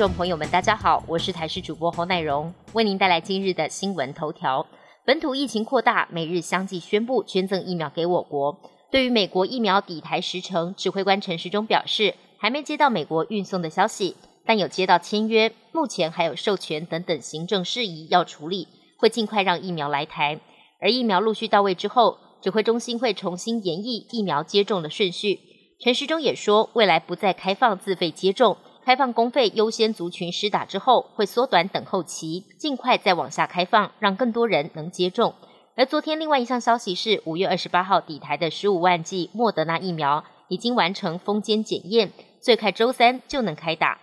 众朋友们，大家好，我是台视主播侯乃荣，为您带来今日的新闻头条。本土疫情扩大，美日相继宣布捐赠疫苗给我国。对于美国疫苗抵台时程，指挥官陈时中表示，还没接到美国运送的消息，但有接到签约，目前还有授权等等行政事宜要处理，会尽快让疫苗来台。而疫苗陆续到位之后，指挥中心会重新研议疫苗接种的顺序。陈时中也说，未来不再开放自费接种。开放公费优先族群施打之后，会缩短等候期，尽快再往下开放，让更多人能接种。而昨天另外一项消息是，五月二十八号抵台的十五万剂莫德纳疫苗已经完成封监检验，最快周三就能开打。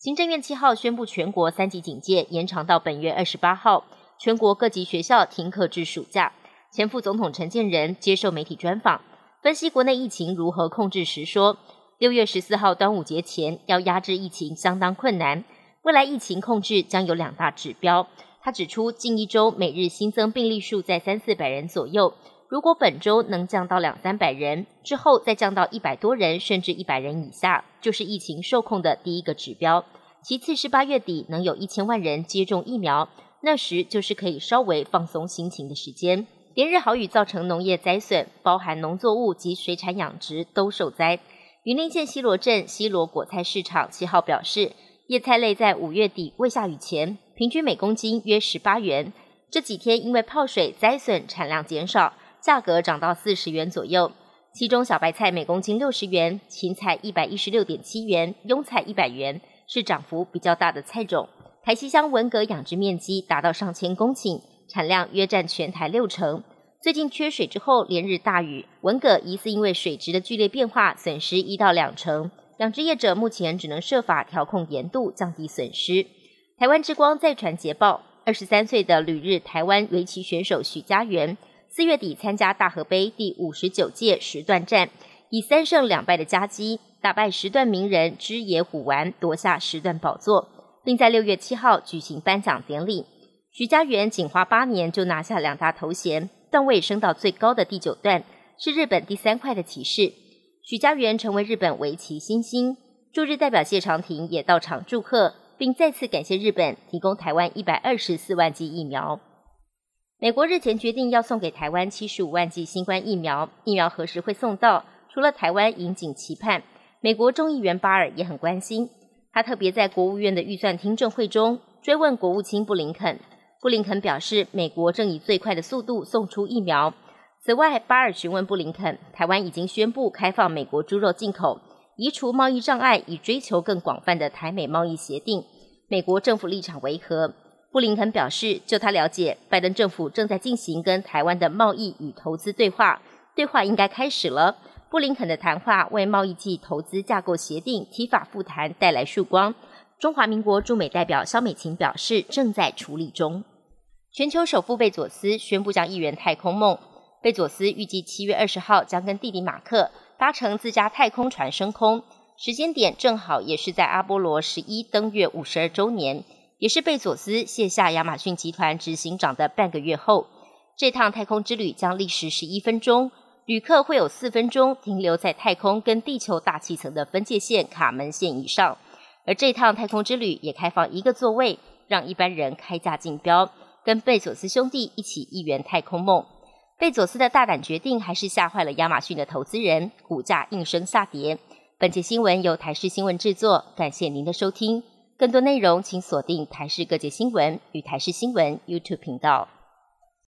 行政院七号宣布全国三级警戒延长到本月二十八号，全国各级学校停课至暑假。前副总统陈建仁接受媒体专访，分析国内疫情如何控制时说。六月十四号端午节前要压制疫情相当困难，未来疫情控制将有两大指标。他指出，近一周每日新增病例数在三四百人左右，如果本周能降到两三百人，之后再降到一百多人甚至一百人以下，就是疫情受控的第一个指标。其次是八月底能有一千万人接种疫苗，那时就是可以稍微放松心情的时间。连日豪雨造成农业灾损，包含农作物及水产养殖都受灾。云林县西罗镇西罗果菜市场七号表示，叶菜类在五月底未下雨前，平均每公斤约十八元。这几天因为泡水灾损，产量减少，价格涨到四十元左右。其中小白菜每公斤六十元，芹菜一百一十六点七元，庸菜一百元，是涨幅比较大的菜种。台西乡文革养殖面积达到上千公顷，产量约占全台六成。最近缺水之后，连日大雨，文蛤疑似因为水质的剧烈变化，损失一到两成。养殖业者目前只能设法调控盐度，降低损失。台湾之光再传捷报，二十三岁的旅日台湾围棋选手许家园，四月底参加大河杯第五十九届时段战，以三胜两败的佳绩，打败时段名人知野虎丸，夺下时段宝座，并在六月七号举行颁奖典礼。许家园仅花八年就拿下两大头衔。段位升到最高的第九段，是日本第三块的骑士。许家园成为日本围棋新星。驻日代表谢长廷也到场祝贺，并再次感谢日本提供台湾一百二十四万剂疫苗。美国日前决定要送给台湾七十五万剂新冠疫苗，疫苗何时会送到？除了台湾引颈期盼，美国众议员巴尔也很关心。他特别在国务院的预算听证会中追问国务卿布林肯。布林肯表示，美国正以最快的速度送出疫苗。此外，巴尔询问布林肯，台湾已经宣布开放美国猪肉进口，移除贸易障碍，以追求更广泛的台美贸易协定。美国政府立场为何？布林肯表示，就他了解，拜登政府正在进行跟台湾的贸易与投资对话，对话应该开始了。布林肯的谈话为贸易暨投资架构协定提法复谈带来曙光。中华民国驻美代表肖美琴表示，正在处理中。全球首富贝佐斯宣布将一圆太空梦。贝佐斯预计七月二十号将跟弟弟马克搭乘自家太空船升空，时间点正好也是在阿波罗十一登月五十二周年，也是贝佐斯卸下亚马逊集团执行长的半个月后。这趟太空之旅将历时十一分钟，旅客会有四分钟停留在太空跟地球大气层的分界线卡门线以上。而这趟太空之旅也开放一个座位，让一般人开价竞标，跟贝佐斯兄弟一起一圆太空梦。贝佐斯的大胆决定还是吓坏了亚马逊的投资人，股价应声下跌。本节新闻由台视新闻制作，感谢您的收听。更多内容请锁定台视各界新闻与台视新闻 YouTube 频道。